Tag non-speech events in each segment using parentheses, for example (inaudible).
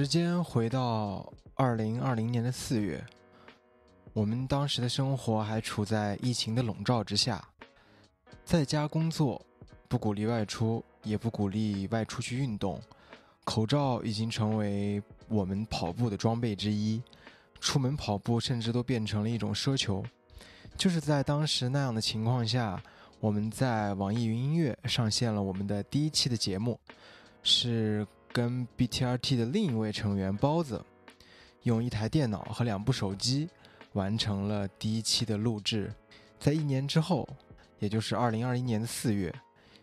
时间回到二零二零年的四月，我们当时的生活还处在疫情的笼罩之下，在家工作，不鼓励外出，也不鼓励外出去运动，口罩已经成为我们跑步的装备之一，出门跑步甚至都变成了一种奢求。就是在当时那样的情况下，我们在网易云音乐上线了我们的第一期的节目，是。跟 BTRT 的另一位成员包子，用一台电脑和两部手机完成了第一期的录制。在一年之后，也就是二零二一年的四月，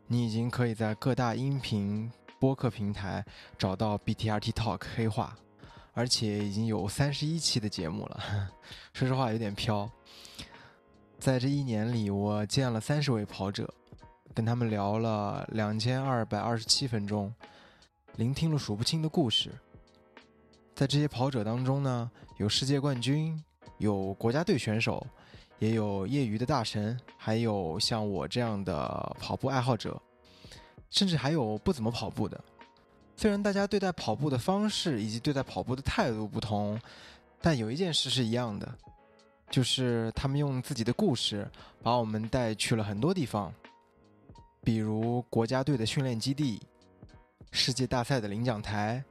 你已经可以在各大音频播客平台找到 BTRT Talk 黑话，而且已经有三十一期的节目了。(laughs) 说实话，有点飘。在这一年里，我见了三十位跑者，跟他们聊了两千二百二十七分钟。聆听了数不清的故事，在这些跑者当中呢，有世界冠军，有国家队选手，也有业余的大神，还有像我这样的跑步爱好者，甚至还有不怎么跑步的。虽然大家对待跑步的方式以及对待跑步的态度不同，但有一件事是一样的，就是他们用自己的故事把我们带去了很多地方，比如国家队的训练基地。世界大赛的领奖台、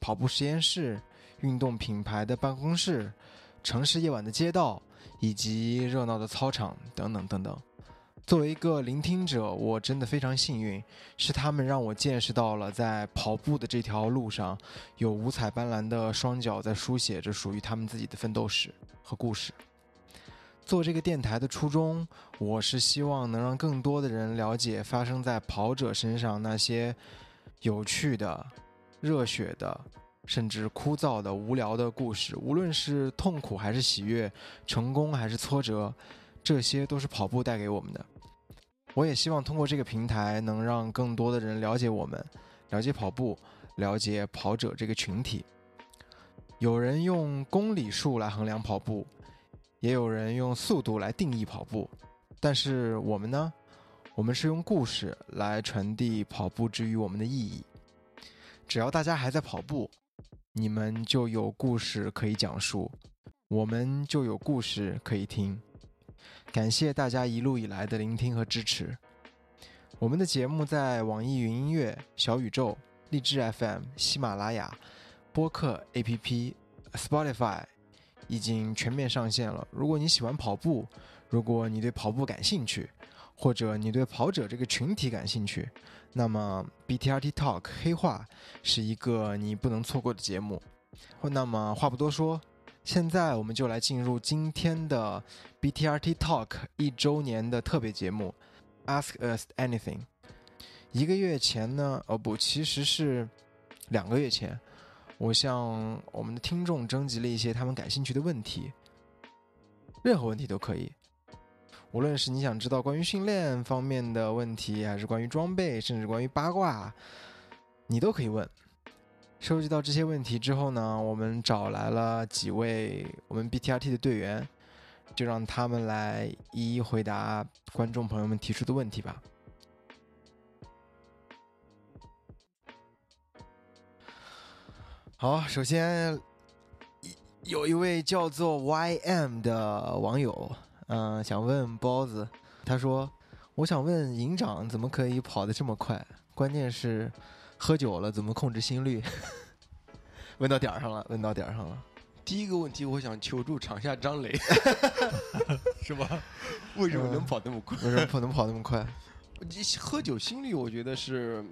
跑步实验室、运动品牌的办公室、城市夜晚的街道以及热闹的操场等等等等。作为一个聆听者，我真的非常幸运，是他们让我见识到了在跑步的这条路上，有五彩斑斓的双脚在书写着属于他们自己的奋斗史和故事。做这个电台的初衷，我是希望能让更多的人了解发生在跑者身上那些有趣的、热血的，甚至枯燥的、无聊的故事。无论是痛苦还是喜悦，成功还是挫折，这些都是跑步带给我们的。我也希望通过这个平台，能让更多的人了解我们，了解跑步，了解跑者这个群体。有人用公里数来衡量跑步。也有人用速度来定义跑步，但是我们呢？我们是用故事来传递跑步之于我们的意义。只要大家还在跑步，你们就有故事可以讲述，我们就有故事可以听。感谢大家一路以来的聆听和支持。我们的节目在网易云音乐、小宇宙、荔枝 FM、喜马拉雅、播客 APP、Spotify。已经全面上线了。如果你喜欢跑步，如果你对跑步感兴趣，或者你对跑者这个群体感兴趣，那么 BTRT Talk 黑话是一个你不能错过的节目。那么话不多说，现在我们就来进入今天的 BTRT Talk 一周年的特别节目，Ask Us Anything。一个月前呢？哦不，其实是两个月前。我向我们的听众征集了一些他们感兴趣的问题，任何问题都可以，无论是你想知道关于训练方面的问题，还是关于装备，甚至关于八卦，你都可以问。收集到这些问题之后呢，我们找来了几位我们 BTRT 的队员，就让他们来一一回答观众朋友们提出的问题吧。好，首先有一位叫做 YM 的网友，嗯，想问包子，他说：“我想问营长怎么可以跑得这么快？关键是喝酒了怎么控制心率？” (laughs) 问到点儿上了，问到点儿上了。第一个问题，我想求助场下张磊，(laughs) 是吧？为什么能跑那么快？为什么跑能跑那么快？(laughs) 你喝酒心率，我觉得是。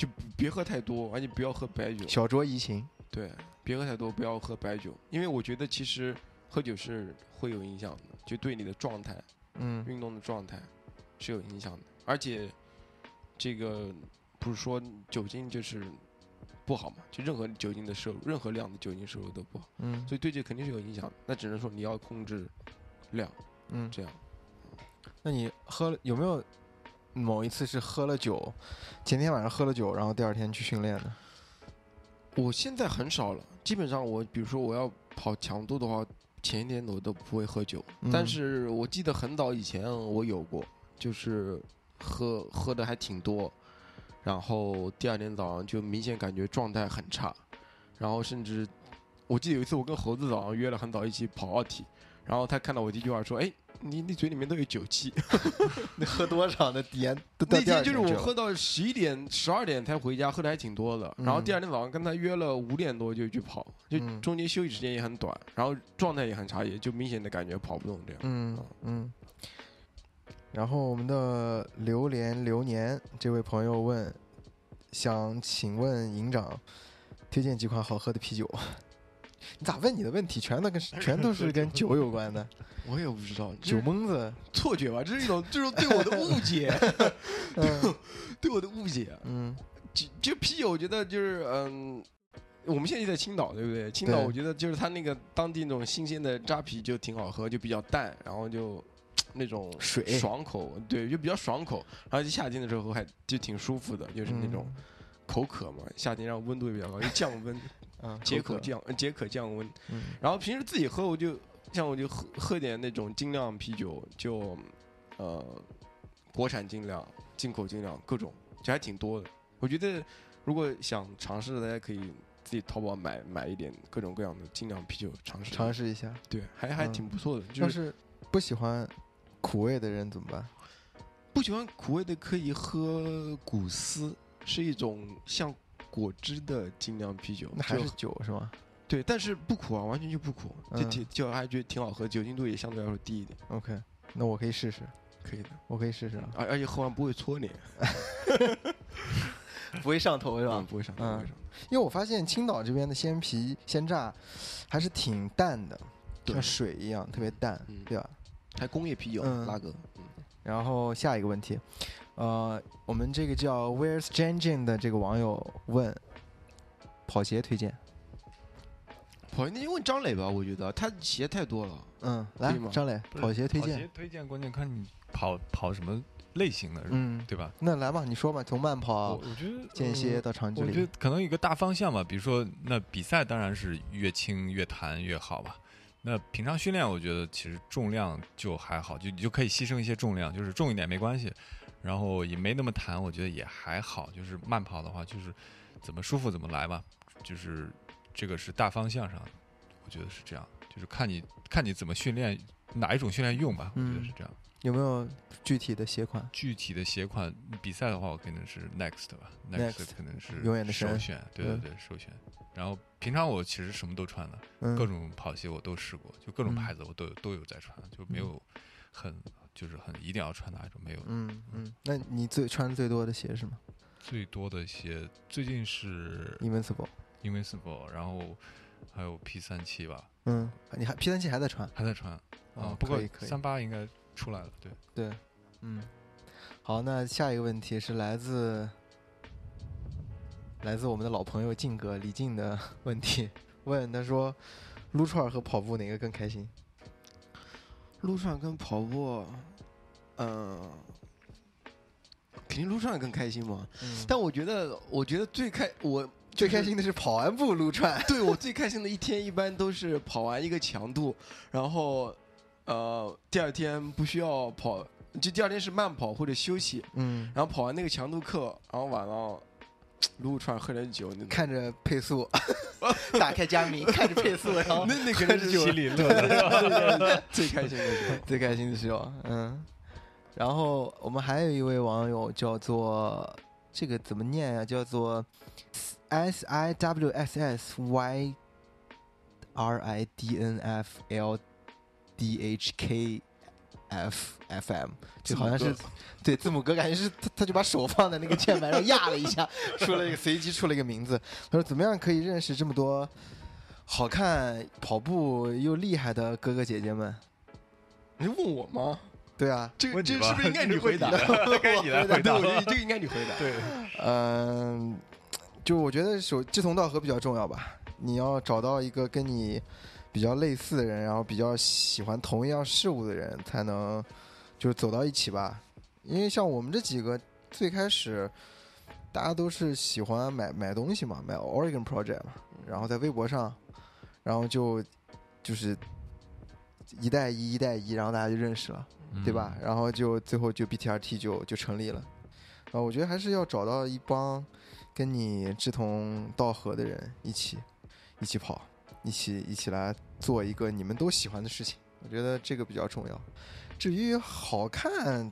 就别喝太多，而且不要喝白酒，小酌怡情。对，别喝太多，不要喝白酒，因为我觉得其实喝酒是会有影响的，就对你的状态，嗯，运动的状态是有影响的。而且这个不是说酒精就是不好嘛，就任何酒精的摄入，任何量的酒精摄入都不好，嗯，所以对这肯定是有影响。那只能说你要控制量，嗯，这样。那你喝了有没有？某一次是喝了酒，前天晚上喝了酒，然后第二天去训练的。我现在很少了，基本上我比如说我要跑强度的话，前一天我都不会喝酒。但是我记得很早以前我有过，就是喝喝的还挺多，然后第二天早上就明显感觉状态很差，然后甚至我记得有一次我跟猴子早上约了很早一起跑奥体，然后他看到我第一句话说：“哎。”你你嘴里面都有酒气，(laughs) (laughs) 你喝多少的点？那天就是我喝到十一点、十二点才回家，喝的还挺多的。然后第二天早上跟他约了五点多就去跑，就中间休息时间也很短，然后状态也很差，也就明显的感觉跑不动这样。嗯嗯。然后我们的榴莲流年这位朋友问，想请问营长推荐几款好喝的啤酒？你咋问你的问题全都跟 (laughs) 全都是跟酒有关的？(laughs) 我也不知道，酒蒙子错觉吧？这是一种，这是对我的误解，(laughs) 对我的误解。嗯，就就啤酒，我觉得就是嗯，我们现在就在青岛，对不对？青岛，我觉得就是它那个当地那种新鲜的扎啤就挺好喝，就比较淡，然后就 (tsk) 那种水爽口，对，就比较爽口。而且夏天的时候还就挺舒服的，就是那种口渴嘛，夏天让温度也比较高，就降温，解渴降解渴降温。然后平时自己喝，我就。像我就喝喝点那种精酿啤酒，就呃，国产精酿、进口精酿，各种就还挺多的。我觉得如果想尝试的，大家可以自己淘宝买买一点各种各样的精酿啤酒尝试尝试一下。对，还还挺不错的。就是不喜欢苦味的人怎么办？不喜欢苦味的可以喝古斯，是一种像果汁的精酿啤酒。那还是酒是吗？对，但是不苦啊，完全就不苦，就挺就还觉得挺好喝，酒精度也相对来说低一点。OK，那我可以试试，可以的，我可以试试啊。而而且喝完不会搓脸，(laughs) 不会上头是吧？不会上头，不会上头。因为我发现青岛这边的鲜啤鲜榨还是挺淡的，像水一样特别淡，对吧？还工业啤酒拉格。然后下一个问题，呃，我们这个叫 Where's Jane 的这个网友问，跑鞋推荐。跑那就问张磊吧，我觉得他鞋太多了。嗯，来，张磊，跑鞋推荐。跑鞋推荐，关键看你跑跑什么类型的，嗯，对吧？那来吧，你说吧，从慢跑，我觉得间歇到长距离，我觉得可能一个大方向吧。比如说，那比赛当然是越轻越弹越好吧。那平常训练，我觉得其实重量就还好，就你就可以牺牲一些重量，就是重一点没关系。然后也没那么弹，我觉得也还好。就是慢跑的话，就是怎么舒服怎么来吧，就是。这个是大方向上，我觉得是这样，就是看你看你怎么训练，哪一种训练用吧，我觉得是这样。有没有具体的鞋款？具体的鞋款，比赛的话，我肯定是 Next 吧，Next 可能是永远的首选，对对对，首选。然后平常我其实什么都穿的，各种跑鞋我都试过，就各种牌子我都有都有在穿，就没有很就是很一定要穿哪一种没有。嗯嗯，那你最穿最多的鞋是什么？最多的鞋最近是 Invincible。Invincible，然后还有 P 三七吧。嗯，你还 P 三七还在穿？还在穿啊？不过三八应该出来了。对对，嗯。好，那下一个问题是来自来自我们的老朋友静哥李静的 (laughs) 问题，问他说：撸串和跑步哪个更开心？撸串跟跑步，嗯，肯定撸串更开心嘛。嗯。但我觉得，我觉得最开我。最开心的是跑完步撸串，(laughs) 对我最开心的一天一般都是跑完一个强度，然后，呃，第二天不需要跑，就第二天是慢跑或者休息，嗯，然后跑完那个强度课，然后晚上 (tsk) 撸串喝点酒，看着配速，(laughs) 打开佳明看着配速，然后那那肯定是心里乐的，(laughs) 最开心的时候，最开心的时候，嗯，然后我们还有一位网友叫做这个怎么念呀？叫做。S I W S S Y R I D N F L D H K F F M，这好像是对字母哥，感觉是他他就把手放在那个键盘上压了一下，出了一个随机出了一个名字。他说：“怎么样可以认识这么多好看、跑步又厉害的哥哥姐姐们？”你问我吗？对啊，这个这是不是应该你回答？(laughs) 该你来回答。这个应该你回答。(laughs) 对，嗯。就我觉得，首志同道合比较重要吧。你要找到一个跟你比较类似的人，然后比较喜欢同一样事物的人，才能就是走到一起吧。因为像我们这几个，最开始大家都是喜欢买买东西嘛，买 Oregon Project 嘛，然后在微博上，然后就就是一带一，一带一，然后大家就认识了，对吧？然后就最后就 BTRT 就就成立了。啊，我觉得还是要找到一帮跟你志同道合的人一起一起跑，一起一起来做一个你们都喜欢的事情。我觉得这个比较重要。至于好看，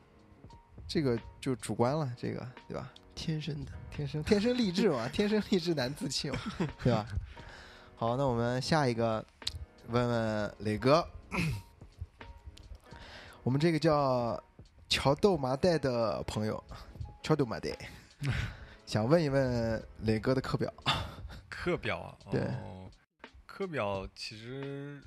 这个就主观了，这个对吧？天生的，天生天生丽质嘛，天生丽质难自弃嘛，对吧？(laughs) 好，那我们下一个问问磊哥，我们这个叫乔豆麻袋的朋友，乔豆麻袋，(laughs) 想问一问磊哥的课表。课表啊？(laughs) 对，课表其实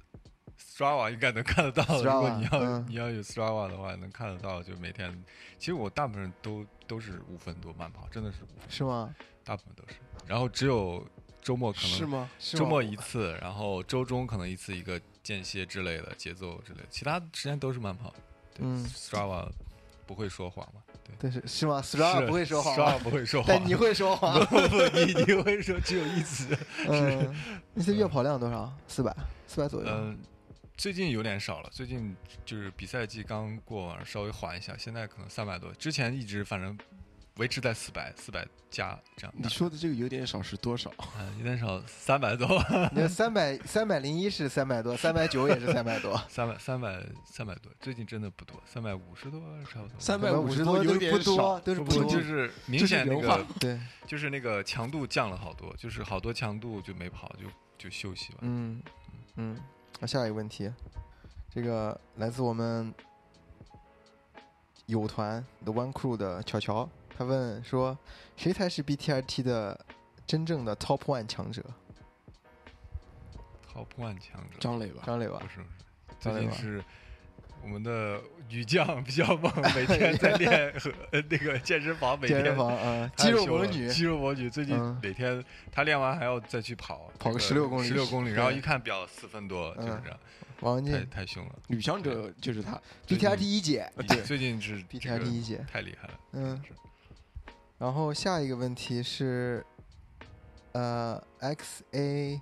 Strava 应该能看得到。如果你要你要有 Strava 的话，能看得到。就每天，其实我大部分都都是五分多慢跑，真的是五分。是吗？大部分都是。然后只有。周末可能是吗？周末一次，然后周中可能一次一个间歇之类的节奏之类的，其他时间都是慢跑。嗯，Strava 不会说谎嘛？对，但是是吗？Strava 不会说谎，Strava 不会说谎，但你会说谎。(laughs) 不不，你你会说只有一次。嗯，那些月跑量多少？四百，四百左右。嗯，最近有点少了。最近就是比赛季刚过完，稍微缓一下，现在可能三百多。之前一直反正。维持在四百四百加这样。你说的这个有点少是多少？嗯，(laughs) 有点少，三百多。(laughs) 你三百三百零一是三百多，三百九也是三百多。(laughs) 三百三百三百多，最近真的不多，三百五十多差不多。三百五十多有点少，都是不多，就是明显那个对，就是那个强度降了好多，就是好多强度就没跑，就就休息了。嗯嗯。那下一个问题，这个来自我们友团 The One Crew 的乔乔。他问说：“谁才是 BTRT 的真正的 Top One 强者？Top One 强者？张磊吧？张磊吧？不是，最近是我们的女将比较猛，每天 (laughs) 在练和那个健身房，每天健身房啊，肌肉魔女，肌肉魔女。最近每天她练完还要再去跑，跑个十六公里，十六公里。然后一看表，四分多，就是这样。王文静太凶了，女强者就是她，BTRT 一姐。对，最近是 BTRT 一姐，太厉害了。嗯。然后下一个问题是，呃，X A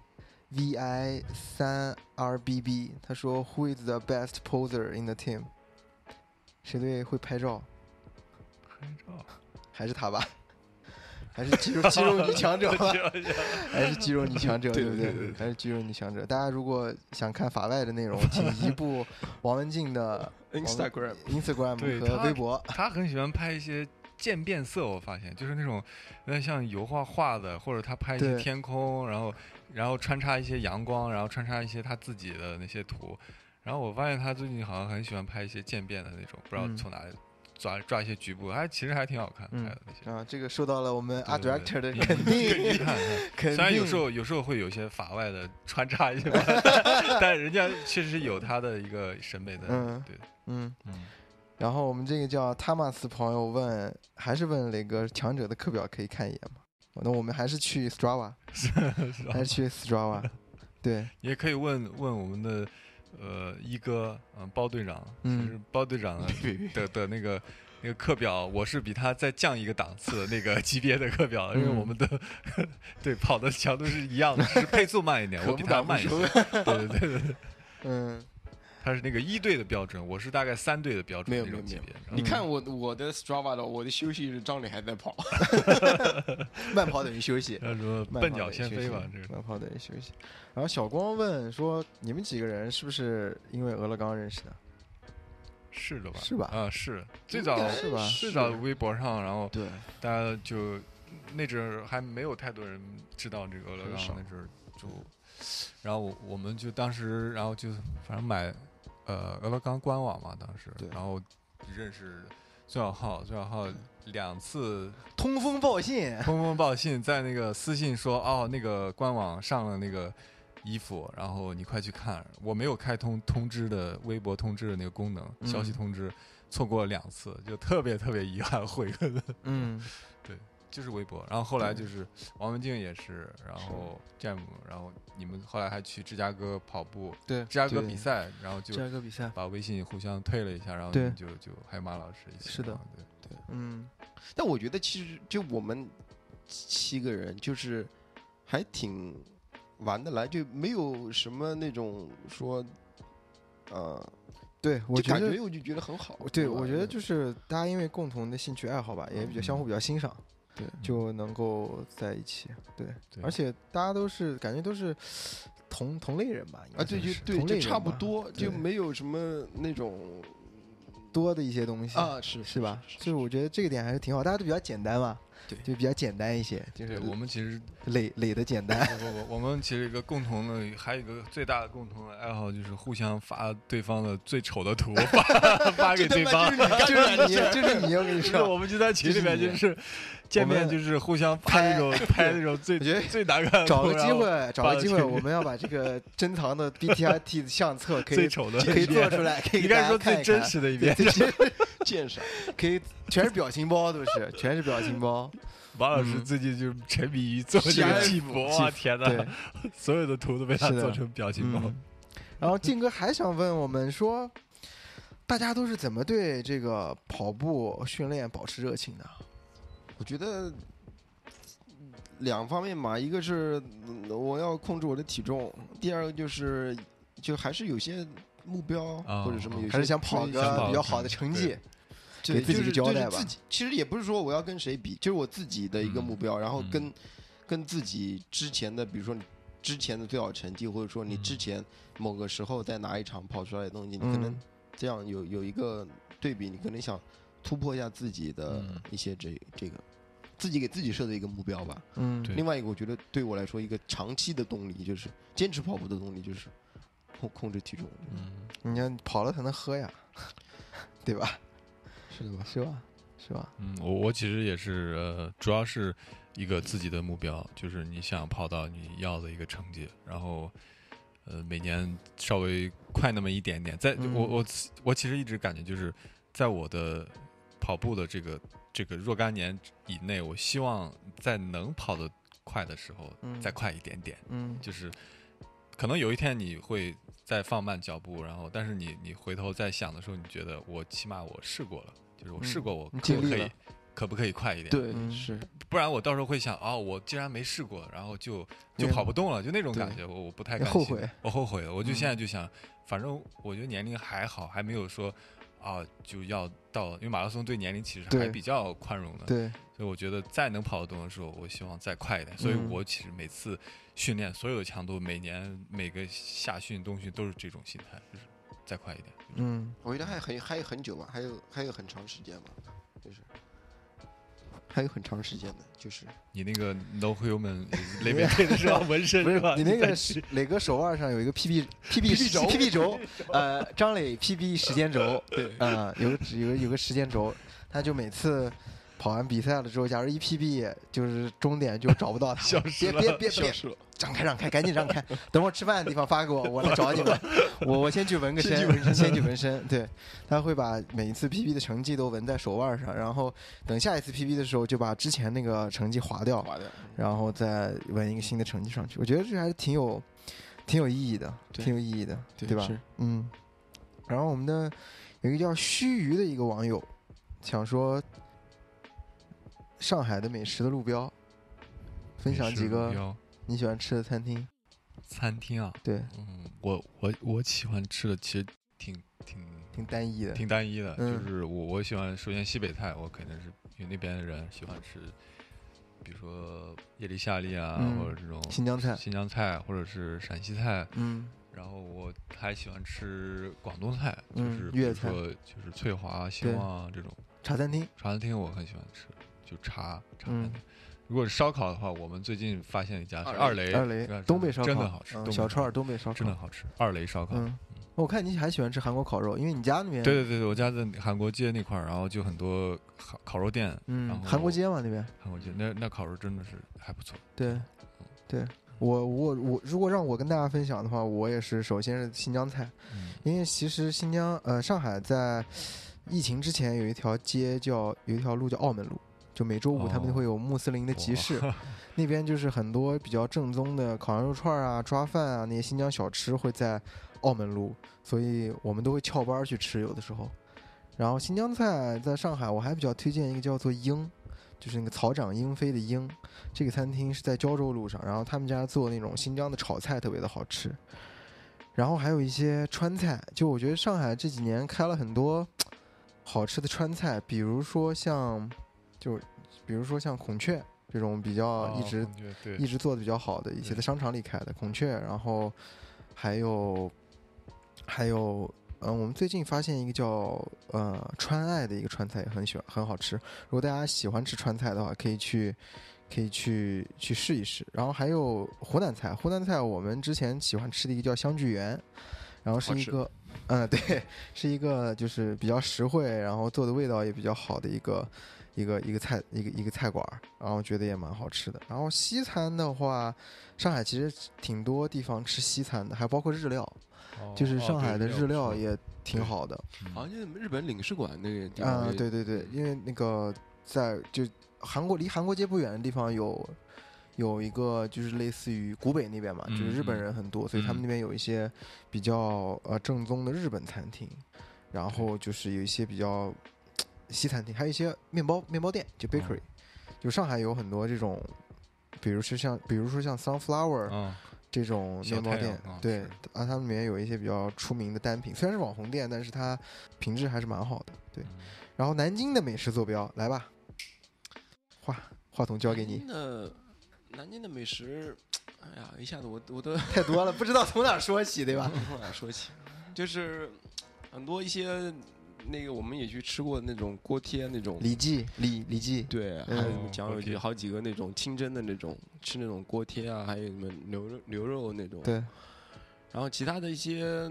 V I 三 R B B，他说，Who is the best poser in the team？谁队会拍照？拍照？还是他吧？(laughs) 还是肌肉肌肉女强者吧？还是肌肉女强者？对不对？还是肌肉女强者？大家如果想看法外的内容，请移步王文静的 (laughs) Instagram、Instagram 和微博。他很喜欢拍一些。渐变色，我发现就是那种，有点像油画画的，或者他拍一些天空，然后，然后穿插一些阳光，然后穿插一些他自己的那些图，然后我发现他最近好像很喜欢拍一些渐变的那种，不知道从哪里抓抓一些局部，还其实还挺好看拍的那些。啊，这个受到了我们 art director 的 (laughs) 肯定，(laughs) 虽然有时候有时候会有些法外的穿插一些，(laughs) 但人家确实是有他的一个审美的，对，嗯。嗯。然后我们这个叫塔马斯朋友问，还是问磊哥强者的课表可以看一眼吗？那我们还是去 Strava，(laughs) (laughs) 还是去 Strava？(laughs) 对，也可以问问我们的呃一哥，嗯，包队长，就是包队长的的那个那个课表，我是比他再降一个档次那个级别的课表，因为我们的对跑的强度是一样的，是配速慢一点，我比他慢一点，对对对对对，嗯。他是那个一队的标准，我是大概三队的标准。没有没有没有，你看我我的 Strava 的，我的休息日张磊还在跑，(laughs) 慢跑等于休息。(laughs) 他说笨鸟先飞吧，这慢跑等于休息。然后小光问说：“你们几个人是不是因为俄勒冈认识的？”是的吧？是吧？啊，是最早是吧？最早微博上，然后对大家就那阵儿还没有太多人知道这个俄勒冈，那阵儿就，然后我我们就当时，然后就反正买。呃，俄勒冈官网嘛，当时，然后认识孙小浩，孙小浩两次 (laughs) 通风报信，通风报信，在那个私信说，哦，那个官网上了那个衣服，然后你快去看。我没有开通通知的微博通知的那个功能，消息通知，错过了两次，就特别特别遗憾，悔恨。嗯。(laughs) 就是微博，然后后来就是王文静也是，然后 Jam，然后你们后来还去芝加哥跑步，对，芝加哥比赛，然后就芝加哥比赛把微信互相退了一下，然后就就还有马老师一起，是的，对对，嗯，但我觉得其实就我们七个人就是还挺玩得来，就没有什么那种说，呃。对，我觉得我就觉得很好。对，我觉得就是大家因为共同的兴趣爱好吧，也比较相互比较欣赏，对，就能够在一起。对，而且大家都是感觉都是同同类人吧？啊，对，就对，就差不多，就没有什么那种多的一些东西啊，是是吧？就是我觉得这个点还是挺好，大家都比较简单嘛。对，就比较简单一些，就是我们其实垒垒的简单。不不不，我们其实一个共同的，还有一个最大的共同的爱好，就是互相发对方的最丑的图，发发给对方。就是你，就是你，我跟你说，我们就在群里面就是。见面就是互相拍那种 (laughs) 拍那种最最难看。找个机会，找个机会，我们要把这个珍藏的 B T I T 的相册可以最丑的可以做出来，可以应该说最真实的一面。鉴赏可以全是表情包，都是全是表情包。王老师最近就沉迷于做这个记博，哇天哪！所有的图都被他做成表情包。然后静哥还想问我们说，大家都是怎么对这个跑步训练保持热情的？我觉得两方面嘛，一个是我要控制我的体重，第二个就是就还是有些目标或者什么，还是想跑一个比较好的成绩，给自己交代吧。其实也不是说我要跟谁比，就是我自己的一个目标，然后跟跟自己之前的，比如说你之前的最好成绩，或者说你之前某个时候在哪一场跑出来的东西，你可能这样有有一个对比，你可能想。突破一下自己的一些这这个，自己给自己设的一个目标吧。嗯，另外一个，我觉得对我来说，一个长期的动力就是坚持跑步的动力，就是控控制体重。嗯，你看跑了才能喝呀，(laughs) 对吧？是的吧？是吧？是吧？嗯，我我其实也是，呃，主要是一个自己的目标，就是你想跑到你要的一个成绩，然后呃，每年稍微快那么一点点。在我我我其实一直感觉就是在我的。跑步的这个这个若干年以内，我希望在能跑得快的时候再快一点点。嗯，就是可能有一天你会再放慢脚步，然后但是你你回头再想的时候，你觉得我起码我试过了，就是我试过，我可不可以可不可以快一点？对，是，不然我到时候会想哦，我既然没试过，然后就就跑不动了，就那种感觉，我我不太后悔，我后悔了。我就现在就想，反正我觉得年龄还好，还没有说。啊，就要到，因为马拉松对年龄其实还比较宽容的，对，所以我觉得再能跑得动的时候，我希望再快一点。所以我其实每次训练所有的强度，每年每个夏训、冬训都是这种心态，就是再快一点。嗯，我觉得还很还有很久吧，还有还有很长时间吧，就是。还有很长时间的，就是你那个 No Human 雷贝的是吧？纹身是吧？你那个磊哥 (laughs) 手腕上有一个 PB PB (laughs) 轴 PB 轴，(laughs) 呃，张磊 PB 时间轴，对，啊，有个有个有个时间轴，他就每次。跑完比赛了之后，假如一 PB 就是终点就找不到他，(laughs) 别别别别，让开让开，赶紧让开！等会儿吃饭的地方发给我，我来找你们。(laughs) 我我先去纹个身，先去纹身。对，他会把每一次 PB 的成绩都纹在手腕上，然后等下一次 PB 的时候就把之前那个成绩划掉，划掉，然后再纹一个新的成绩上去。我觉得这还是挺有挺有意义的，挺有意义的，对吧？嗯。然后我们的有一个叫须臾的一个网友想说。上海的美食的路标，分享几个你喜欢吃的餐厅。餐厅啊，对，嗯，我我我喜欢吃的其实挺挺挺单一的，挺单一的，就是我我喜欢首先西北菜，我肯定是因为那边的人喜欢吃，比如说叶里夏利啊，或者这种新疆菜，新疆菜或者是陕西菜，嗯，然后我还喜欢吃广东菜，就是比如说就是翠华、兴旺这种茶餐厅，茶餐厅我很喜欢吃。就茶茶餐厅，如果是烧烤的话，我们最近发现一家是二雷，二雷东北烧烤真的好吃，小串东北烧烤真的好吃，二雷烧烤。嗯，我看你还喜欢吃韩国烤肉，因为你家那边对对对对，我家在韩国街那块儿，然后就很多烤烤肉店。嗯，韩国街嘛那边，韩国街那那烤肉真的是还不错。对，对我我我如果让我跟大家分享的话，我也是首先是新疆菜，因为其实新疆呃上海在疫情之前有一条街叫有一条路叫澳门路。就每周五他们会有穆斯林的集市，那边就是很多比较正宗的烤羊肉串啊、抓饭啊那些新疆小吃会在澳门路，所以我们都会翘班去吃有的时候。然后新疆菜在上海我还比较推荐一个叫做鹰，就是那个草长莺飞的鹰，这个餐厅是在胶州路上，然后他们家做那种新疆的炒菜特别的好吃。然后还有一些川菜，就我觉得上海这几年开了很多好吃的川菜，比如说像，就比如说像孔雀这种比较一直一直做的比较好的一些，在商场里开的孔雀，然后还有还有，嗯，我们最近发现一个叫呃川爱的一个川菜也很喜欢很好吃，如果大家喜欢吃川菜的话，可以去。可以去去试一试，然后还有湖南菜。湖南菜我们之前喜欢吃的一个叫香聚园，然后是一个，嗯，对，(laughs) 是一个就是比较实惠，然后做的味道也比较好的一个一个一个菜一个一个菜馆，然后觉得也蛮好吃的。然后西餐的话，上海其实挺多地方吃西餐的，还包括日料，就是上海的日料也挺好的。好像日本领事馆那个地方。啊，对对对，因为那个在就。韩国离韩国街不远的地方有有一个，就是类似于古北那边嘛，就是日本人很多，所以他们那边有一些比较呃正宗的日本餐厅，然后就是有一些比较西餐厅，还有一些面包面包店，就 bakery，就上海有很多这种，比如说像比如说像 sunflower 这种面包店，对，啊，它里面有一些比较出名的单品，虽然是网红店，但是它品质还是蛮好的，对。然后南京的美食坐标，来吧。话话筒交给你。那南京的美食，哎呀，一下子我我都太多了，不知道从哪说起，对吧？(laughs) 从哪说起？就是很多一些那个，我们也去吃过那种锅贴那种。李记，李李记。对，还有讲有几好几个那种清蒸的那种，吃那种锅贴啊，还有什么牛肉牛肉那种。对。然后其他的一些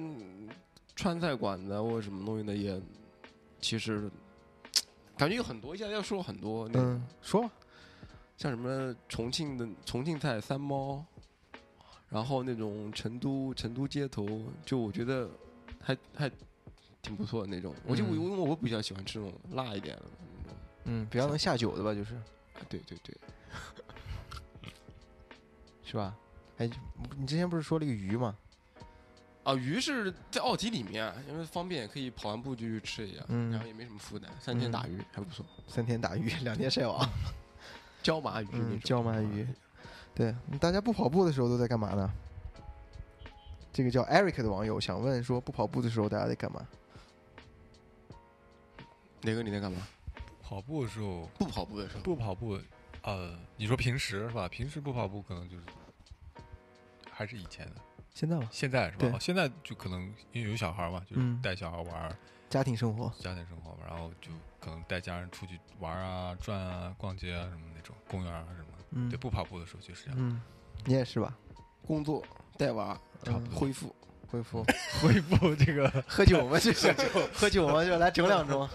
川菜馆子或者什么东西的也，其实。感觉有很多，一下要说很多。嗯，说，像什么重庆的重庆菜三猫，然后那种成都成都街头，就我觉得还还挺不错的那种。我就我因为我比较喜欢吃那种辣一点的那种，嗯，比较能下酒的吧，就是。啊，对对对，(laughs) 是吧？哎，你之前不是说了一个鱼吗？啊，鱼是在奥体里面，因为方便，可以跑完步就去吃一下，然后也没什么负担，三天打鱼还不错。三天打鱼，两天晒网。(laughs) 椒麻鱼，椒麻鱼。对，大家不跑步的时候都在干嘛呢？这个叫 Eric 的网友想问说，不跑步的时候大家在干嘛？哪个你在干嘛？跑步的时候，不跑步的时候，不跑步。呃，你说平时是吧？平时不跑步可能就是还是以前的。现在吗？现在是吧？现在就可能因为有小孩嘛，就是带小孩玩，家庭生活，家庭生活，然后就可能带家人出去玩啊、转啊、逛街啊什么那种，公园啊什么。嗯，对，不跑步的时候就是这样。嗯，你也是吧？工作带娃，差不多恢复，恢复，(laughs) 恢复这个 (laughs) 喝酒嘛，就是喝酒嘛，就来整两盅，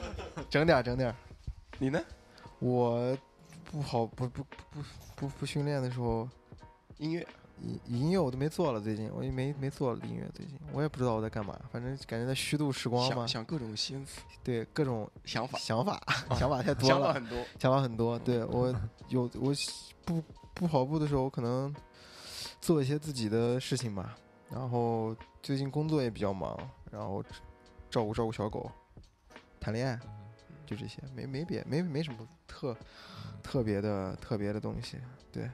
整点整点。你呢？我不跑不不不不不训练的时候，音乐。音音乐我都没做了，最近我也没没做音乐，最近我也不知道我在干嘛，反正感觉在虚度时光嘛。想各种心思，对各种想法，想法，想法太多了。想法很多，想法很多。对我 (laughs) 有我不不跑步的时候，可能做一些自己的事情吧。然后最近工作也比较忙，然后照顾照顾小狗，谈恋爱，就这些，没没别没没什么特特别的特别的东西，对。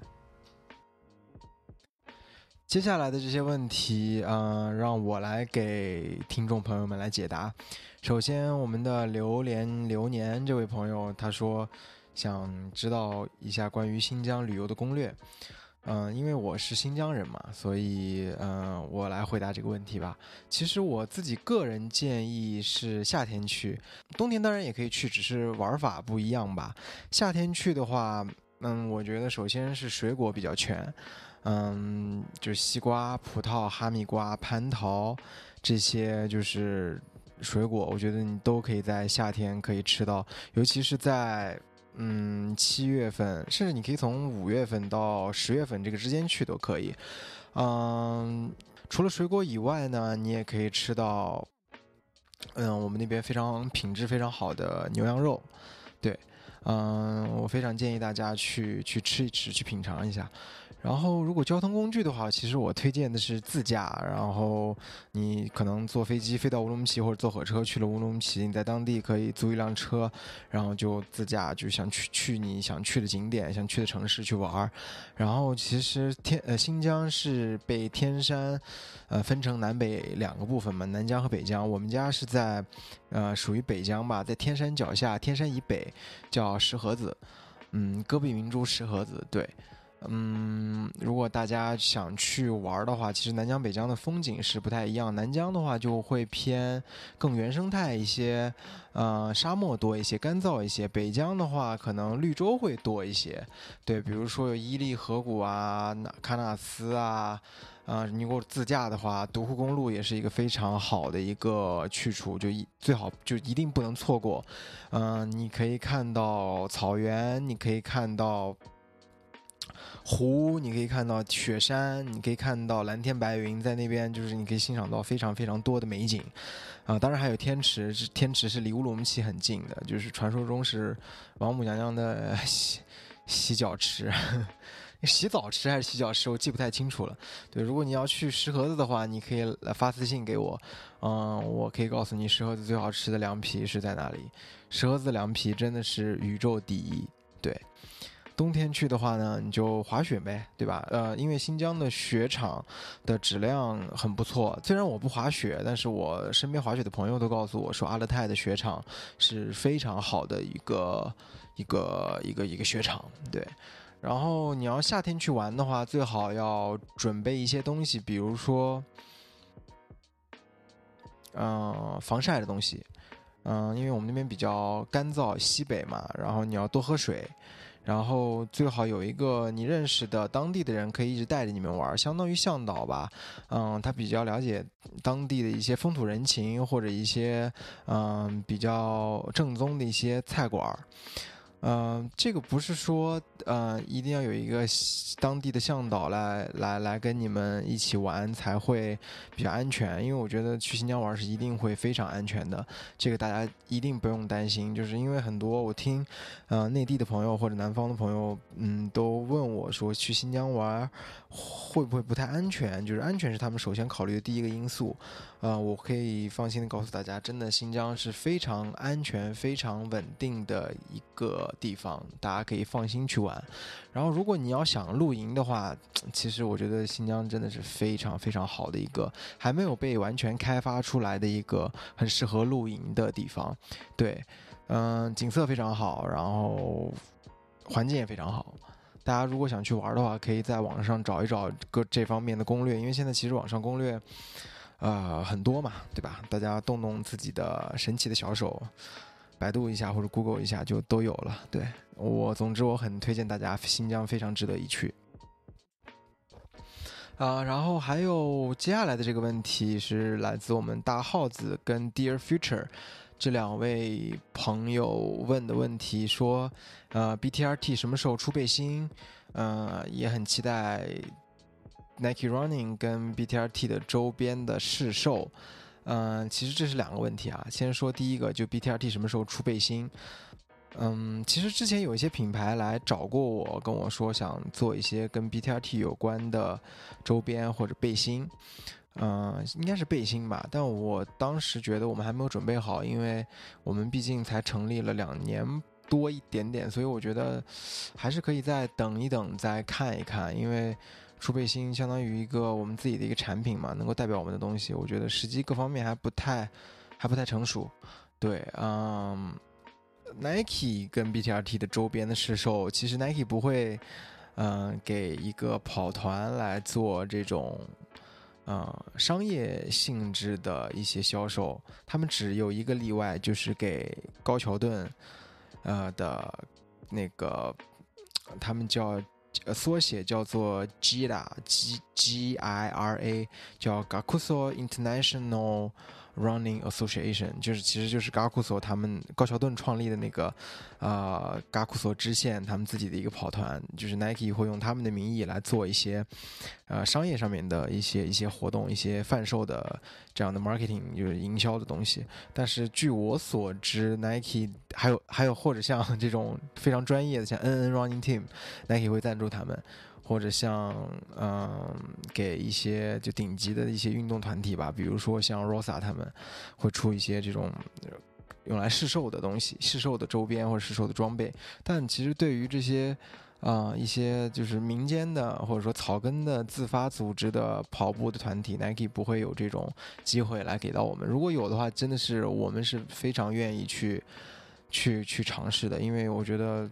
接下来的这些问题，嗯，让我来给听众朋友们来解答。首先，我们的榴莲流年这位朋友他说，想知道一下关于新疆旅游的攻略。嗯，因为我是新疆人嘛，所以嗯，我来回答这个问题吧。其实我自己个人建议是夏天去，冬天当然也可以去，只是玩法不一样吧。夏天去的话，嗯，我觉得首先是水果比较全。嗯，就西瓜、葡萄、哈密瓜、蟠桃这些，就是水果，我觉得你都可以在夏天可以吃到，尤其是在嗯七月份，甚至你可以从五月份到十月份这个之间去都可以。嗯，除了水果以外呢，你也可以吃到，嗯，我们那边非常品质非常好的牛羊肉，对，嗯，我非常建议大家去去吃一吃，去品尝一下。然后，如果交通工具的话，其实我推荐的是自驾。然后你可能坐飞机飞到乌鲁木齐，或者坐火车去了乌鲁木齐，你在当地可以租一辆车，然后就自驾，就想去去你想去的景点、想去的城市去玩儿。然后其实天呃新疆是被天山呃分成南北两个部分嘛，南疆和北疆。我们家是在呃属于北疆吧，在天山脚下，天山以北叫石河子，嗯，戈壁明珠石河子，对。嗯，如果大家想去玩的话，其实南疆北疆的风景是不太一样。南疆的话就会偏更原生态一些，呃，沙漠多一些，干燥一些。北疆的话可能绿洲会多一些，对，比如说有伊犁河谷啊、喀纳斯啊，啊，你如果自驾的话，独库公路也是一个非常好的一个去处，就一最好就一定不能错过。嗯，你可以看到草原，你可以看到。湖，你可以看到雪山，你可以看到蓝天白云，在那边就是你可以欣赏到非常非常多的美景，啊，当然还有天池，天池是离乌鲁木齐很近的，就是传说中是王母娘娘的 (laughs) 洗洗脚池，(laughs) 洗澡池还是洗脚池，我记不太清楚了。对，如果你要去石河子的话，你可以来发私信给我，嗯，我可以告诉你石河子最好吃的凉皮是在哪里。石河子凉皮真的是宇宙第一，对。冬天去的话呢，你就滑雪呗，对吧？呃，因为新疆的雪场的质量很不错。虽然我不滑雪，但是我身边滑雪的朋友都告诉我说，阿勒泰的雪场是非常好的一个一个一个一个雪场。对，然后你要夏天去玩的话，最好要准备一些东西，比如说，嗯，防晒的东西。嗯，因为我们那边比较干燥，西北嘛，然后你要多喝水。然后最好有一个你认识的当地的人，可以一直带着你们玩，相当于向导吧。嗯，他比较了解当地的一些风土人情，或者一些嗯比较正宗的一些菜馆儿。嗯，这个不是说，呃，一定要有一个当地的向导来来来跟你们一起玩才会比较安全，因为我觉得去新疆玩是一定会非常安全的，这个大家一定不用担心。就是因为很多我听，呃，内地的朋友或者南方的朋友，嗯，都问我说去新疆玩会不会不太安全？就是安全是他们首先考虑的第一个因素。呃，我可以放心的告诉大家，真的新疆是非常安全、非常稳定的一个地方，大家可以放心去玩。然后，如果你要想露营的话，(tsk) 其实我觉得新疆真的是非常非常好的一个还没有被完全开发出来的一个很适合露营的地方。对，嗯，景色非常好，然后环境也非常好。大家如果想去玩的话，可以在网上找一找各这方面的攻略，因为现在其实网上攻略。呃，很多嘛，对吧？大家动动自己的神奇的小手，百度一下或者 Google 一下就都有了。对我，总之我很推荐大家，新疆非常值得一去。啊，然后还有接下来的这个问题是来自我们大耗子跟 Dear Future 这两位朋友问的问题，说，呃，BTRT 什么时候出背心？呃，也很期待。Nike Running 跟 BTRT 的周边的试售，嗯，其实这是两个问题啊。先说第一个，就 BTRT 什么时候出背心？嗯，其实之前有一些品牌来找过我，跟我说想做一些跟 BTRT 有关的周边或者背心，嗯，应该是背心吧。但我当时觉得我们还没有准备好，因为我们毕竟才成立了两年多一点点，所以我觉得还是可以再等一等，再看一看，因为。出背心相当于一个我们自己的一个产品嘛，能够代表我们的东西，我觉得时机各方面还不太还不太成熟。对，嗯，Nike 跟 BTRT 的周边的试售，其实 Nike 不会，嗯，给一个跑团来做这种，嗯，商业性质的一些销售，他们只有一个例外，就是给高桥盾，呃的，那个，他们叫。缩写叫做 GIRA，G G I R A，叫 Gakuso International。Running Association 就是其实就是嘎库索他们高桥盾创立的那个，呃，嘎库索支线他们自己的一个跑团，就是 Nike 会用他们的名义来做一些，呃，商业上面的一些一些活动，一些贩售的这样的 marketing 就是营销的东西。但是据我所知，Nike 还有还有或者像这种非常专业的像 NN Running Team，Nike 会赞助他们。或者像嗯给一些就顶级的一些运动团体吧，比如说像 Rosa 他们会出一些这种用来试售的东西、试售的周边或者试售的装备。但其实对于这些啊一些就是民间的或者说草根的自发组织的跑步的团体，Nike 不会有这种机会来给到我们。如果有的话，真的是我们是非常愿意去。去去尝试的，因为我觉得，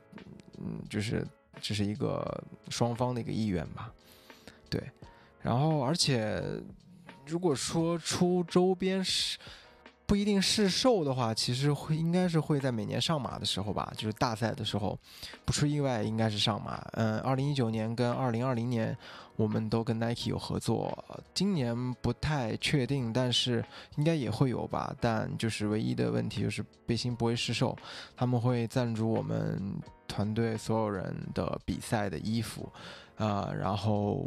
嗯，就是这是一个双方的一个意愿吧，对。然后，而且如果说出周边是。不一定是售的话，其实会应该是会在每年上马的时候吧，就是大赛的时候，不出意外应该是上马。嗯，二零一九年跟二零二零年我们都跟 Nike 有合作，今年不太确定，但是应该也会有吧。但就是唯一的问题就是背心不会试售，他们会赞助我们团队所有人的比赛的衣服，啊，然后。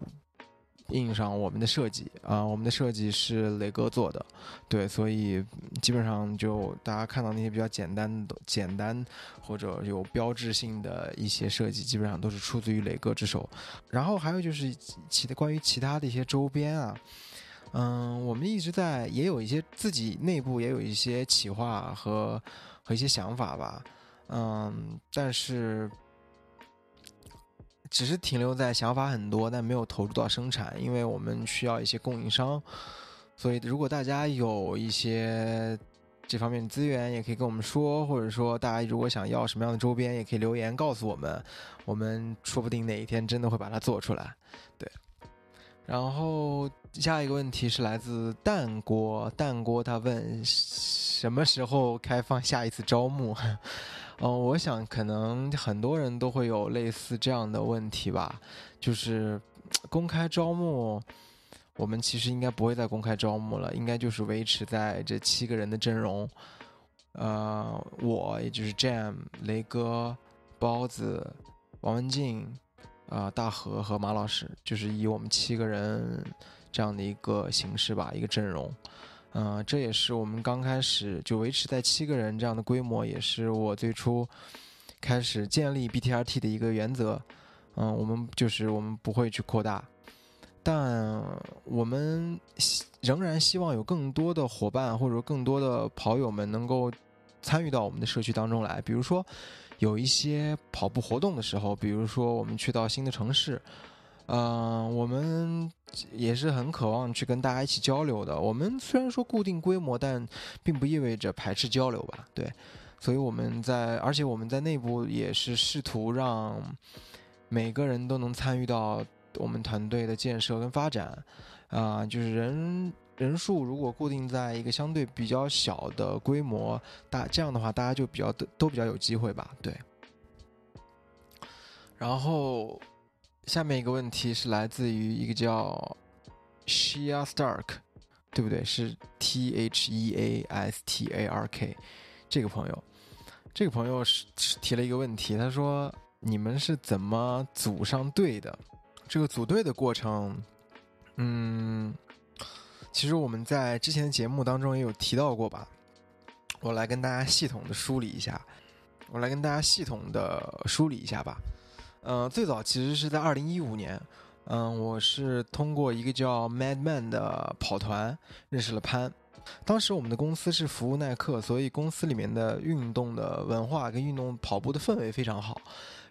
印上我们的设计啊，我们的设计是雷哥做的，对，所以基本上就大家看到那些比较简单的、简单或者有标志性的一些设计，基本上都是出自于雷哥之手。然后还有就是其他关于其他的一些周边啊，嗯，我们一直在也有一些自己内部也有一些企划和和一些想法吧，嗯，但是。只是停留在想法很多，但没有投入到生产，因为我们需要一些供应商。所以，如果大家有一些这方面的资源，也可以跟我们说，或者说大家如果想要什么样的周边，也可以留言告诉我们，我们说不定哪一天真的会把它做出来。对。然后下一个问题是来自蛋锅，蛋锅他问什么时候开放下一次招募？嗯，我想可能很多人都会有类似这样的问题吧，就是公开招募，我们其实应该不会再公开招募了，应该就是维持在这七个人的阵容，呃，我也就是 Jam、雷哥、包子、王文静、啊大河和马老师，就是以我们七个人这样的一个形式吧，一个阵容。嗯，这也是我们刚开始就维持在七个人这样的规模，也是我最初开始建立 BTRT 的一个原则。嗯，我们就是我们不会去扩大，但我们仍然希望有更多的伙伴或者更多的跑友们能够参与到我们的社区当中来。比如说，有一些跑步活动的时候，比如说我们去到新的城市。嗯，我们也是很渴望去跟大家一起交流的。我们虽然说固定规模，但并不意味着排斥交流吧？对，所以我们在，而且我们在内部也是试图让每个人都能参与到我们团队的建设跟发展。啊，就是人人数如果固定在一个相对比较小的规模，大这样的话，大家就比较都都比较有机会吧？对，然后。下面一个问题是来自于一个叫 Shea Stark，对不对？是 T H E A S T A R K 这个朋友，这个朋友是提了一个问题，他说：“你们是怎么组上队的？这个组队的过程，嗯，其实我们在之前的节目当中也有提到过吧？我来跟大家系统的梳理一下，我来跟大家系统的梳理一下吧。”呃，最早其实是在二零一五年，嗯，我是通过一个叫 Madman 的跑团认识了潘。当时我们的公司是服务耐克，所以公司里面的运动的文化跟运动跑步的氛围非常好。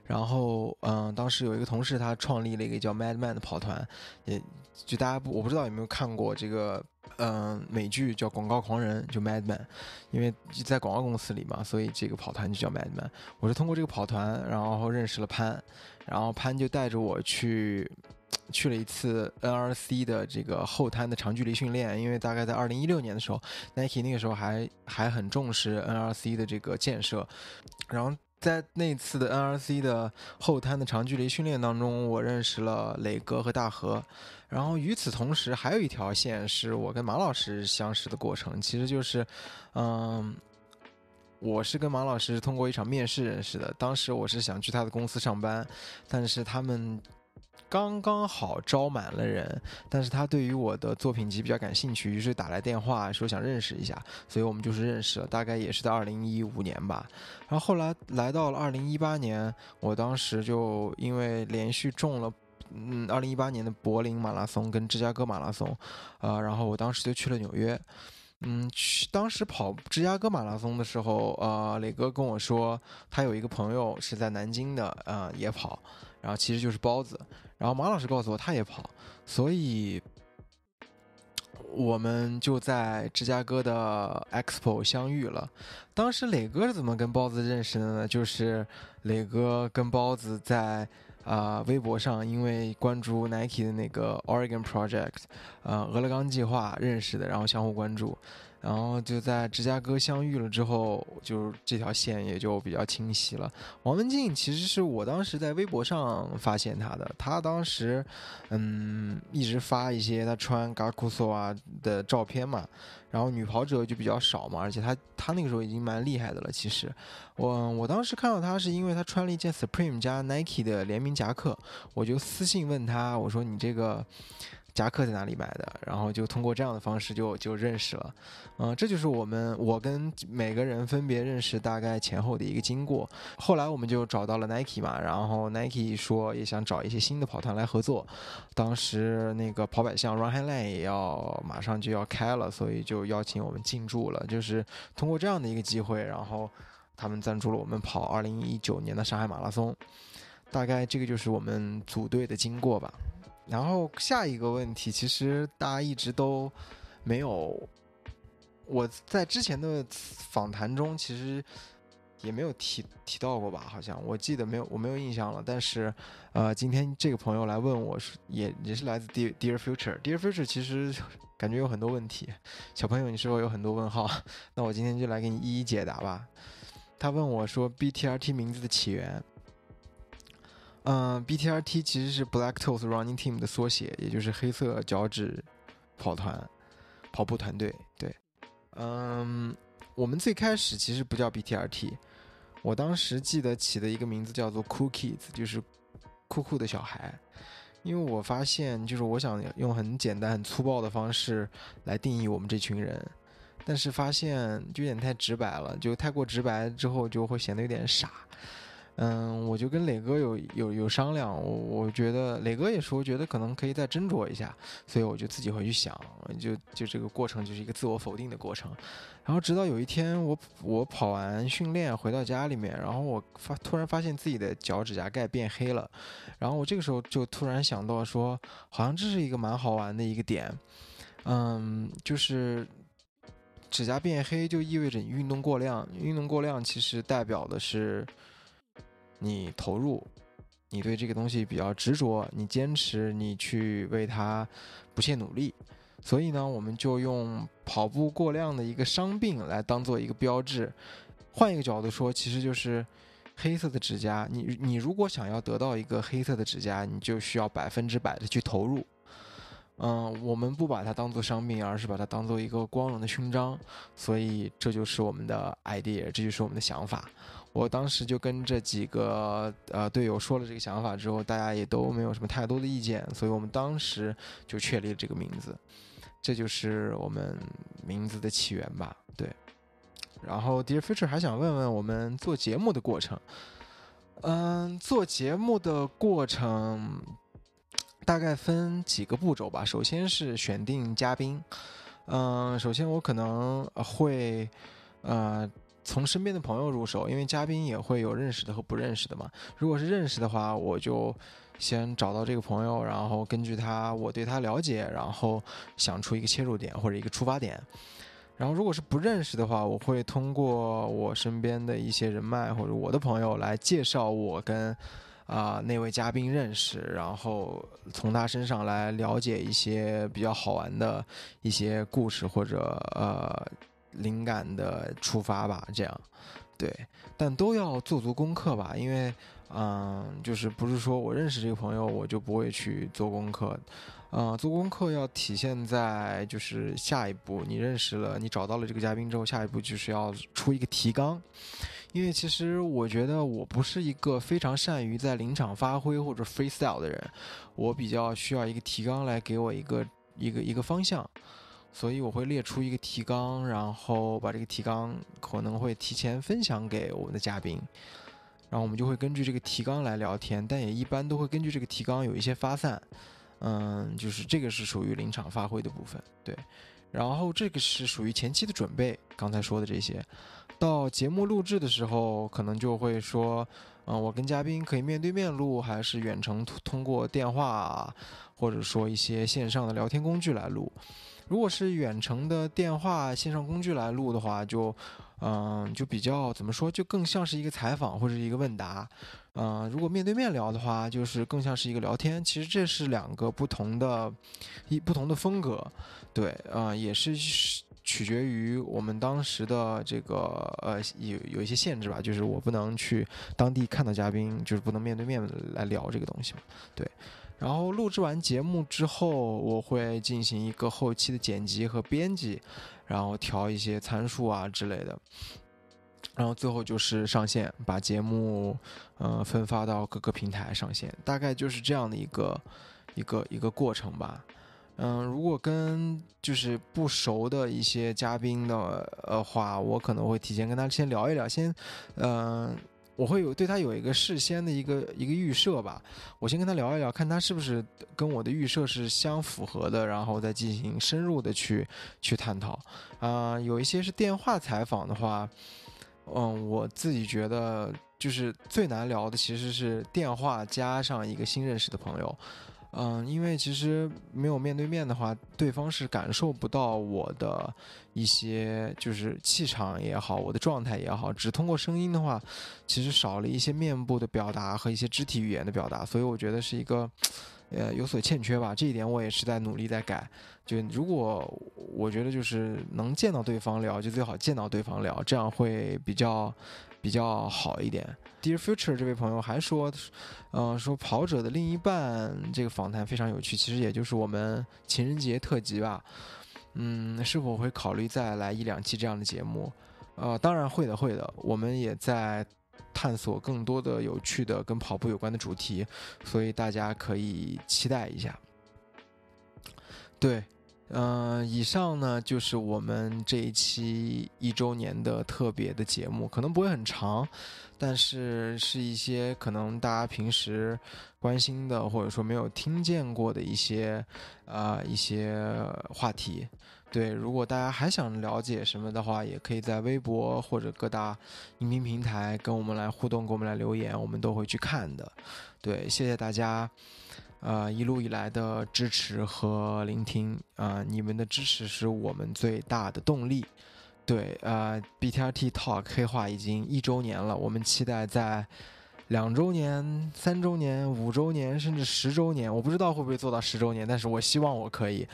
然后，嗯，当时有一个同事他创立了一个叫 Madman 的跑团，也就大家不我不知道有没有看过这个。嗯，美剧叫《广告狂人》，就 Madman，因为在广告公司里嘛，所以这个跑团就叫 Madman。我是通过这个跑团，然后认识了潘，然后潘就带着我去去了一次 NRC 的这个后滩的长距离训练，因为大概在二零一六年的时候，Nike 那个时候还还很重视 NRC 的这个建设，然后。在那次的 NRC 的后滩的长距离训练当中，我认识了磊哥和大河。然后与此同时，还有一条线是我跟马老师相识的过程，其实就是，嗯，我是跟马老师通过一场面试认识的。当时我是想去他的公司上班，但是他们。刚刚好招满了人，但是他对于我的作品集比较感兴趣，于是打来电话说想认识一下，所以我们就是认识了，大概也是在二零一五年吧。然后后来来到了二零一八年，我当时就因为连续中了嗯，二零一八年的柏林马拉松跟芝加哥马拉松，呃，然后我当时就去了纽约。嗯，去当时跑芝加哥马拉松的时候，呃，磊哥跟我说，他有一个朋友是在南京的，呃，也跑，然后其实就是包子。然后马老师告诉我他也跑，所以 (tsk) 我们就在芝加哥的 Expo 相遇了。当时磊哥是怎么跟包子认识的呢？就是磊哥跟包子在。啊，微博上因为关注 Nike 的那个 Oregon Project，呃，俄勒冈计划认识的，然后相互关注，然后就在芝加哥相遇了之后，就这条线也就比较清晰了。王文静其实是我当时在微博上发现他的，他当时嗯一直发一些他穿 g a k u s o 啊的照片嘛。然后女跑者就比较少嘛，而且她她那个时候已经蛮厉害的了。其实，我我当时看到她是因为她穿了一件 Supreme 加 Nike 的联名夹克，我就私信问她，我说你这个。夹克在哪里买的？然后就通过这样的方式就就认识了，嗯，这就是我们我跟每个人分别认识大概前后的一个经过。后来我们就找到了 Nike 嘛，然后 Nike 说也想找一些新的跑团来合作。当时那个跑百项 Run Highline 也要马上就要开了，所以就邀请我们进驻了。就是通过这样的一个机会，然后他们赞助了我们跑2019年的上海马拉松。大概这个就是我们组队的经过吧。然后下一个问题，其实大家一直都没有，我在之前的访谈中其实也没有提提到过吧？好像我记得没有，我没有印象了。但是，呃，今天这个朋友来问我，是也也是来自 Dear Dear Future，Dear Future 其实感觉有很多问题。小朋友，你是否有很多问号？(laughs) 那我今天就来给你一一解答吧。他问我说，BTRT 名字的起源。嗯，BTRT 其实是 Black Toes Running Team 的缩写，也就是黑色脚趾跑团跑步团队。对，嗯，我们最开始其实不叫 BTRT，我当时记得起的一个名字叫做 Cool Kids，就是酷酷的小孩。因为我发现，就是我想用很简单、很粗暴的方式来定义我们这群人，但是发现就有点太直白了，就太过直白之后就会显得有点傻。嗯，我就跟磊哥有有有商量，我我觉得磊哥也说，觉得可能可以再斟酌一下，所以我就自己回去想，就就这个过程就是一个自我否定的过程。然后直到有一天，我我跑完训练回到家里面，然后我发突然发现自己的脚趾甲盖变黑了，然后我这个时候就突然想到说，好像这是一个蛮好玩的一个点，嗯，就是指甲变黑就意味着你运动过量，运动过量其实代表的是。你投入，你对这个东西比较执着，你坚持，你去为它不懈努力，所以呢，我们就用跑步过量的一个伤病来当做一个标志。换一个角度说，其实就是黑色的指甲。你你如果想要得到一个黑色的指甲，你就需要百分之百的去投入。嗯，我们不把它当做伤病，而是把它当做一个光荣的勋章。所以这就是我们的 idea，这就是我们的想法。我当时就跟这几个呃队友说了这个想法之后，大家也都没有什么太多的意见，所以我们当时就确立了这个名字，这就是我们名字的起源吧。对，然后 Dear Future 还想问问我们做节目的过程，嗯，做节目的过程大概分几个步骤吧。首先是选定嘉宾，嗯，首先我可能会呃。从身边的朋友入手，因为嘉宾也会有认识的和不认识的嘛。如果是认识的话，我就先找到这个朋友，然后根据他我对他了解，然后想出一个切入点或者一个出发点。然后如果是不认识的话，我会通过我身边的一些人脉或者我的朋友来介绍我跟啊那位嘉宾认识，然后从他身上来了解一些比较好玩的一些故事或者呃。灵感的出发吧，这样，对，但都要做足功课吧，因为，嗯，就是不是说我认识这个朋友，我就不会去做功课，嗯，做功课要体现在就是下一步，你认识了，你找到了这个嘉宾之后，下一步就是要出一个提纲，因为其实我觉得我不是一个非常善于在临场发挥或者 freestyle 的人，我比较需要一个提纲来给我一个一个一个方向。所以我会列出一个提纲，然后把这个提纲可能会提前分享给我们的嘉宾，然后我们就会根据这个提纲来聊天，但也一般都会根据这个提纲有一些发散，嗯，就是这个是属于临场发挥的部分，对。然后这个是属于前期的准备，刚才说的这些，到节目录制的时候，可能就会说，嗯，我跟嘉宾可以面对面录，还是远程通过电话，或者说一些线上的聊天工具来录。如果是远程的电话线上工具来录的话，就，嗯，就比较怎么说，就更像是一个采访或者一个问答。嗯，如果面对面聊的话，就是更像是一个聊天。其实这是两个不同的，一不同的风格。对，啊，也是取决于我们当时的这个呃有有一些限制吧，就是我不能去当地看到嘉宾，就是不能面对面来聊这个东西。对，然后录制完节目之后，我会进行一个后期的剪辑和编辑，然后调一些参数啊之类的，然后最后就是上线，把节目呃分发到各个平台上线，大概就是这样的一个一个一个过程吧。嗯，如果跟就是不熟的一些嘉宾的呃话，我可能会提前跟他先聊一聊，先，嗯，我会有对他有一个事先的一个一个预设吧，我先跟他聊一聊，看他是不是跟我的预设是相符合的，然后再进行深入的去去探讨。啊，有一些是电话采访的话，嗯，我自己觉得就是最难聊的其实是电话加上一个新认识的朋友。嗯，因为其实没有面对面的话，对方是感受不到我的一些就是气场也好，我的状态也好，只通过声音的话，其实少了一些面部的表达和一些肢体语言的表达，所以我觉得是一个呃有所欠缺吧。这一点我也是在努力在改。就如果我觉得就是能见到对方聊，就最好见到对方聊，这样会比较。比较好一点。Dear Future 这位朋友还说，呃，说跑者的另一半这个访谈非常有趣，其实也就是我们情人节特辑吧。嗯，是否会考虑再来一两期这样的节目？呃，当然会的，会的。我们也在探索更多的有趣的跟跑步有关的主题，所以大家可以期待一下。对。嗯，以上呢就是我们这一期一周年的特别的节目，可能不会很长，但是是一些可能大家平时关心的或者说没有听见过的一些啊一些话题。对，如果大家还想了解什么的话，也可以在微博或者各大音频平台跟我们来互动，给我们来留言，我们都会去看的。对，谢谢大家。呃，一路以来的支持和聆听，啊，你们的支持是我们最大的动力。对，呃，BTRT Talk 黑化已经一周年了，我们期待在两周年、三周年、五周年，甚至十周年，我不知道会不会做到十周年，但是我希望我可以，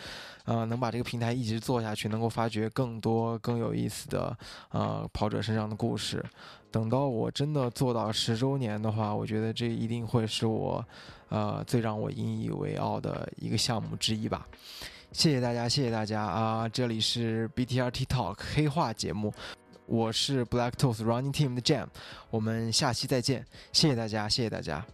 呃，能把这个平台一直做下去，能够发掘更多更有意思的，呃，跑者身上的故事。等到我真的做到十周年的话，我觉得这一定会是我。呃，最让我引以为傲的一个项目之一吧。谢谢大家，谢谢大家啊！这里是 BTRT Talk 黑话节目，我是 Black Toast Running Team 的 Jam，我们下期再见，谢谢大家，谢谢大家。